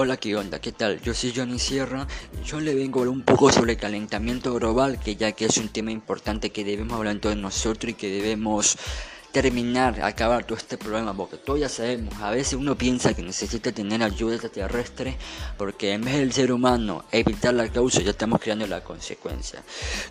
Hola, ¿qué onda? ¿Qué tal? Yo soy Johnny Sierra. Yo le vengo a hablar un poco sobre el calentamiento global, que ya que es un tema importante que debemos hablar todos nosotros y que debemos terminar, acabar todo este problema, porque todos ya sabemos, a veces uno piensa que necesita tener ayuda extraterrestre, porque en vez del ser humano evitar la causa, ya estamos creando la consecuencia.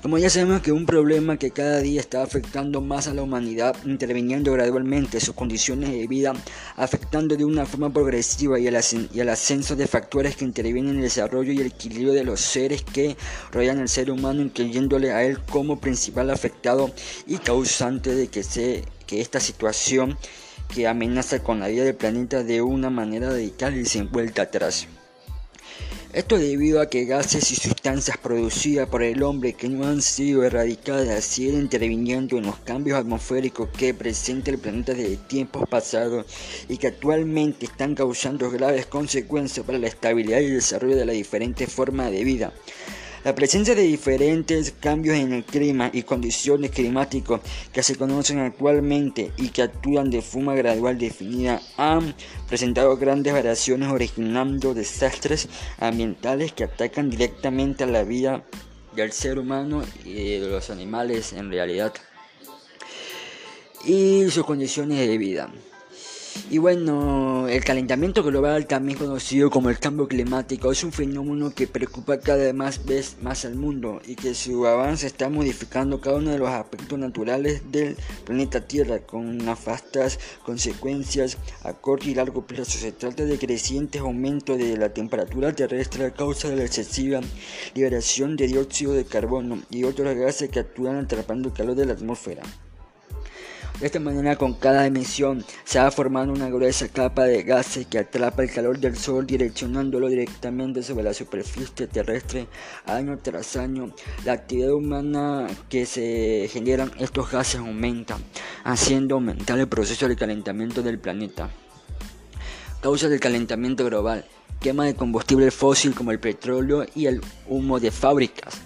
Como ya sabemos que un problema que cada día está afectando más a la humanidad, interviniendo gradualmente sus condiciones de vida, afectando de una forma progresiva y al, y al ascenso de factores que intervienen en el desarrollo y el equilibrio de los seres que rodean al ser humano, incluyéndole a él como principal afectado y causante de que se que esta situación que amenaza con la vida del planeta de una manera radical y sin vuelta atrás. Esto debido a que gases y sustancias producidas por el hombre que no han sido erradicadas siguen interviniendo en los cambios atmosféricos que presenta el planeta desde tiempos pasados y que actualmente están causando graves consecuencias para la estabilidad y el desarrollo de las diferentes formas de vida. La presencia de diferentes cambios en el clima y condiciones climáticas que se conocen actualmente y que actúan de forma gradual definida han presentado grandes variaciones originando desastres ambientales que atacan directamente a la vida del ser humano y de los animales en realidad y sus condiciones de vida. Y bueno, el calentamiento global, también conocido como el cambio climático, es un fenómeno que preocupa cada vez más al mundo y que su avance está modificando cada uno de los aspectos naturales del planeta Tierra con nefastas consecuencias a corto y largo plazo. Se trata de crecientes aumentos de la temperatura terrestre a causa de la excesiva liberación de dióxido de carbono y otros gases que actúan atrapando el calor de la atmósfera. De esta manera, con cada emisión se va formando una gruesa capa de gases que atrapa el calor del Sol direccionándolo directamente sobre la superficie terrestre año tras año. La actividad humana que se generan estos gases aumenta, haciendo aumentar el proceso de calentamiento del planeta. Causa del calentamiento global, quema de combustible fósil como el petróleo y el humo de fábricas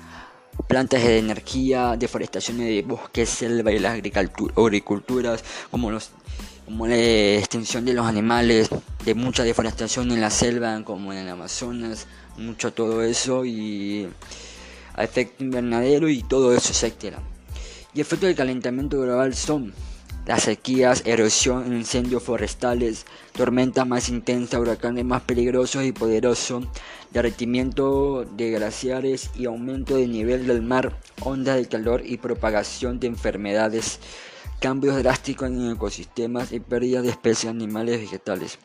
plantas de energía, deforestación de bosques, selva y las agriculturas, como, los, como la extinción de los animales, de mucha deforestación en la selva, como en el Amazonas, mucho todo eso y efecto invernadero y todo eso, etc. Y efectos del calentamiento global son las sequías, erosión, incendios forestales, tormentas más intensas, huracanes más peligrosos y poderosos, derretimiento de glaciares y aumento del nivel del mar, ondas de calor y propagación de enfermedades, cambios drásticos en ecosistemas y pérdida de especies animales y vegetales.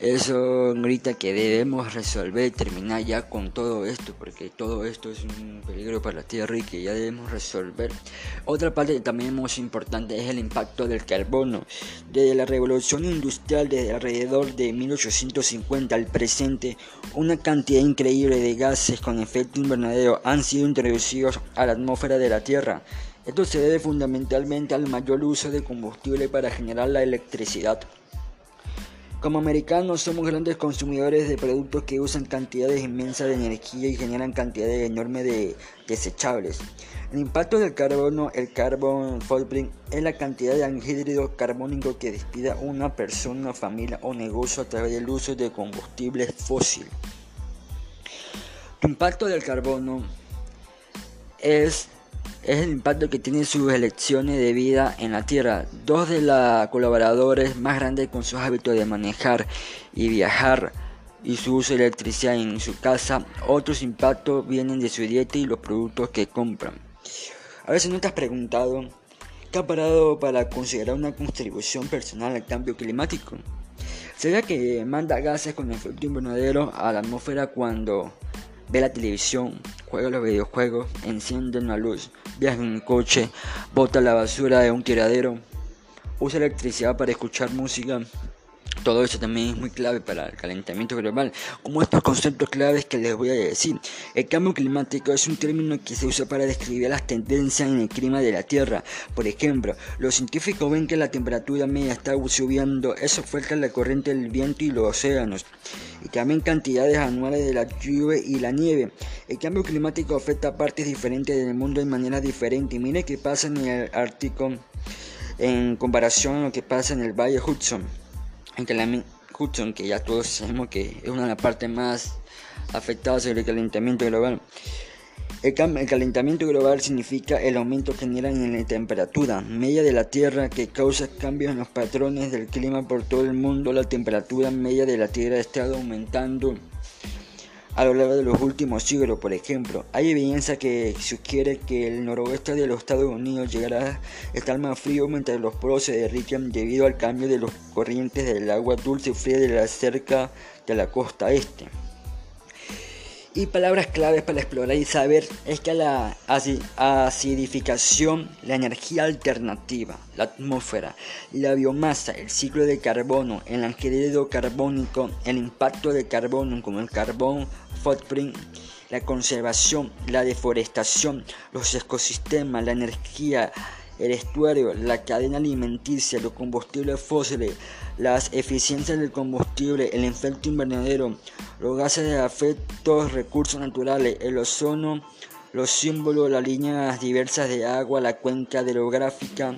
Eso grita que debemos resolver terminar ya con todo esto, porque todo esto es un peligro para la Tierra y que ya debemos resolver. Otra parte también muy importante es el impacto del carbono. Desde la revolución industrial, desde alrededor de 1850 al presente, una cantidad increíble de gases con efecto invernadero han sido introducidos a la atmósfera de la Tierra. Esto se debe fundamentalmente al mayor uso de combustible para generar la electricidad. Como americanos somos grandes consumidores de productos que usan cantidades inmensas de energía y generan cantidades enormes de desechables. El impacto del carbono, el carbon footprint, es la cantidad de anhídrido carbónico que despida una persona, familia o negocio a través del uso de combustibles fósiles. El impacto del carbono es es el impacto que tienen sus elecciones de vida en la Tierra. Dos de los colaboradores más grandes con sus hábitos de manejar y viajar y su uso de electricidad en su casa. Otros impactos vienen de su dieta y los productos que compran. A veces no te has preguntado qué ha parado para considerar una contribución personal al cambio climático. ¿Será que manda gases con efecto invernadero a la atmósfera cuando ve la televisión, juega los videojuegos, enciende una luz, viaja en un coche, bota la basura de un tiradero, usa electricidad para escuchar música. Todo eso también es muy clave para el calentamiento global, como estos conceptos claves que les voy a decir. El cambio climático es un término que se usa para describir las tendencias en el clima de la Tierra. Por ejemplo, los científicos ven que la temperatura media está subiendo, eso afecta la corriente del viento y los océanos y también cantidades anuales de la lluvia y la nieve. El cambio climático afecta a partes diferentes del mundo de manera diferente. Mire qué pasa en el Ártico en comparación a lo que pasa en el Valle Hudson. Que la, Hudson, que ya todos sabemos que es una de las partes más afectadas por el calentamiento global. El, calentamiento global significa el aumento general en la temperatura media de la Tierra que causa cambios en los patrones del clima por todo el mundo. La temperatura media de la Tierra ha estado aumentando a lo largo de los últimos siglos, por ejemplo. Hay evidencia que sugiere que el noroeste de los Estados Unidos llegará a estar más frío mientras los polos se derriten debido al cambio de los corrientes del agua dulce y fría de la cerca de la costa este. Y palabras claves para explorar y saber es que la acidificación, la energía alternativa, la atmósfera, la biomasa, el ciclo de carbono, el anhídrido carbónico, el impacto de carbono como el carbón la conservación, la deforestación, los ecosistemas, la energía, el estuario, la cadena alimenticia, los combustibles fósiles, las eficiencias del combustible, el efecto invernadero, los gases de efectos, recursos naturales, el ozono, los símbolos, las líneas diversas de agua, la cuenca hidrográfica.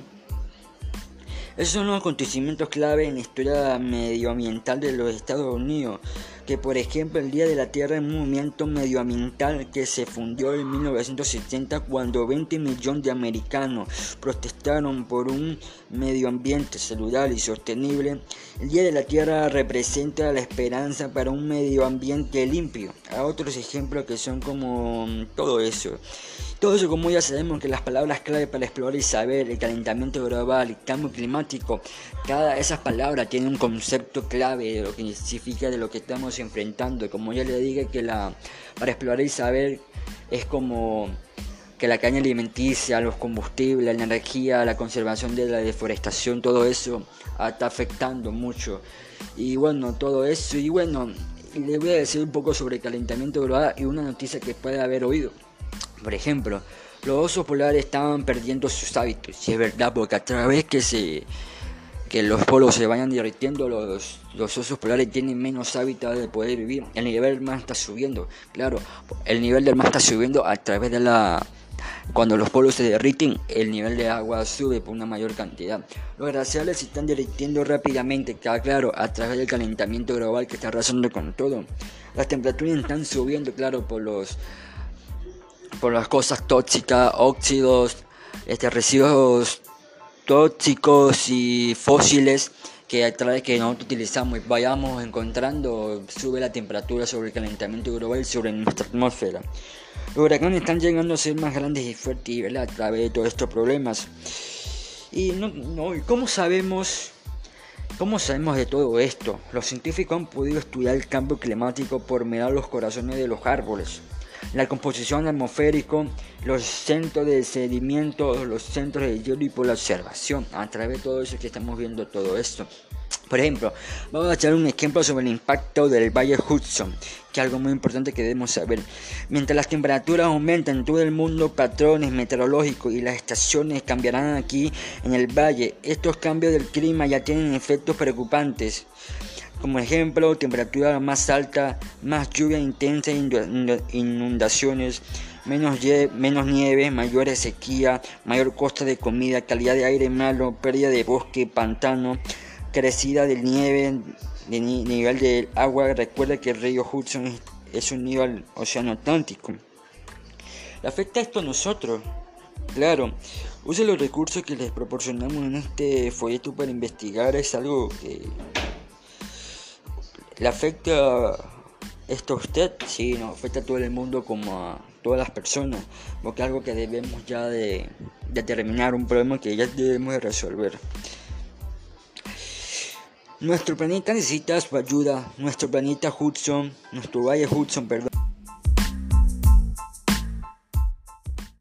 Esos son los acontecimientos clave en la historia medioambiental de los Estados Unidos que por ejemplo el Día de la Tierra es un movimiento medioambiental que se fundió en 1970 cuando 20 millones de americanos protestaron por un medio ambiente saludable y sostenible. El Día de la Tierra representa la esperanza para un medio ambiente limpio. Hay otros ejemplos que son como todo eso. Todo eso, como ya sabemos que las palabras clave para explorar y saber el calentamiento global, el cambio climático, cada esas palabras tienen un concepto clave de lo que significa de lo que estamos enfrentando. Como ya le dije que la para explorar y saber es como que la caña alimenticia, los combustibles, la energía, la conservación de la deforestación, todo eso está afectando mucho. Y bueno, todo eso, y bueno, le voy a decir un poco sobre el calentamiento global y una noticia que puede haber oído. Por ejemplo, los osos polares estaban perdiendo sus hábitos, si es verdad, porque a través que se que los polos se vayan derritiendo, los, los osos polares tienen menos hábitat de poder vivir. El nivel del mar está subiendo, claro, el nivel del mar está subiendo a través de la... Cuando los polos se derriten, el nivel de agua sube por una mayor cantidad. Los glaciares se están derritiendo rápidamente, claro, a través del calentamiento global que está arrasando con todo. Las temperaturas están subiendo, claro, por los por las cosas tóxicas, óxidos, este, residuos tóxicos y fósiles que a través que nosotros utilizamos y vayamos encontrando sube la temperatura sobre el calentamiento global sobre nuestra atmósfera. Los huracanes están llegando a ser más grandes y fuertes a través de todos estos problemas. Y no, no, ¿cómo sabemos ¿Cómo sabemos de todo esto? Los científicos han podido estudiar el cambio climático por mirar los corazones de los árboles la composición atmosférica, los centros de sedimento, los centros de hielo y por la observación. A través de todo eso que estamos viendo todo esto. Por ejemplo, vamos a echar un ejemplo sobre el impacto del Valle Hudson, que es algo muy importante que debemos saber. Mientras las temperaturas aumentan en todo el mundo, patrones meteorológicos y las estaciones cambiarán aquí en el valle. Estos cambios del clima ya tienen efectos preocupantes. Como ejemplo, temperatura más alta, más lluvia intensa, inundaciones, menos, menos nieve, mayor sequía, mayor costo de comida, calidad de aire malo, pérdida de bosque, pantano, crecida del nieve, de nivel del agua. Recuerda que el río Hudson es un nivel océano Atlántico. ¿Le afecta esto a nosotros? Claro, use los recursos que les proporcionamos en este folleto para investigar. Es algo que ¿Le afecta esto a usted? Sí, nos afecta a todo el mundo como a todas las personas, porque algo que debemos ya de determinar, un problema que ya debemos de resolver. Nuestro planeta necesita su ayuda, nuestro planeta Hudson, nuestro valle Hudson, perdón.